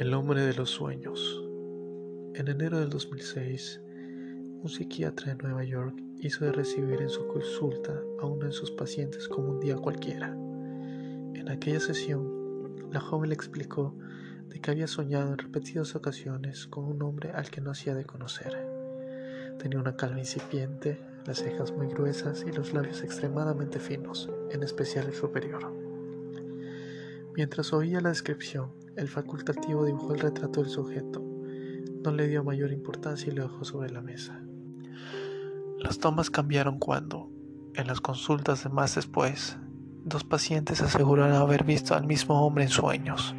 El hombre de los sueños. En enero del 2006, un psiquiatra de Nueva York hizo de recibir en su consulta a uno de sus pacientes como un día cualquiera. En aquella sesión, la joven le explicó de que había soñado en repetidas ocasiones con un hombre al que no hacía de conocer. Tenía una calva incipiente, las cejas muy gruesas y los labios extremadamente finos, en especial el superior. Mientras oía la descripción, el facultativo dibujó el retrato del sujeto. No le dio mayor importancia y lo dejó sobre la mesa. Las tomas cambiaron cuando, en las consultas de más después, dos pacientes aseguraron haber visto al mismo hombre en sueños.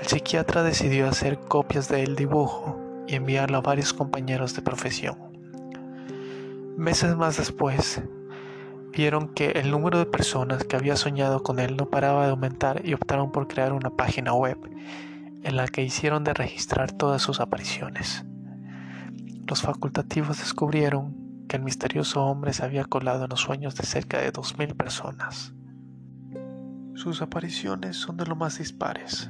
El psiquiatra decidió hacer copias del dibujo y enviarlo a varios compañeros de profesión. Meses más después, vieron que el número de personas que había soñado con él no paraba de aumentar y optaron por crear una página web en la que hicieron de registrar todas sus apariciones. Los facultativos descubrieron que el misterioso hombre se había colado en los sueños de cerca de 2.000 personas. Sus apariciones son de lo más dispares.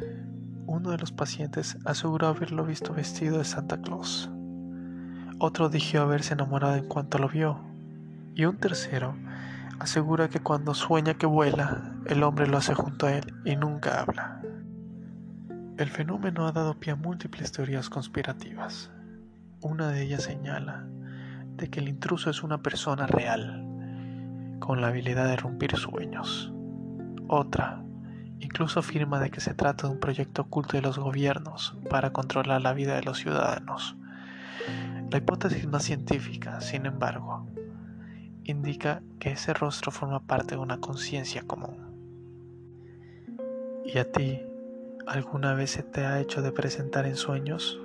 Uno de los pacientes aseguró haberlo visto vestido de Santa Claus. Otro dijo haberse enamorado en cuanto lo vio. Y un tercero asegura que cuando sueña que vuela, el hombre lo hace junto a él y nunca habla. El fenómeno ha dado pie a múltiples teorías conspirativas. Una de ellas señala de que el intruso es una persona real, con la habilidad de romper sueños. Otra incluso afirma de que se trata de un proyecto oculto de los gobiernos para controlar la vida de los ciudadanos. La hipótesis más científica, sin embargo, indica que ese rostro forma parte de una conciencia común. ¿Y a ti alguna vez se te ha hecho de presentar en sueños?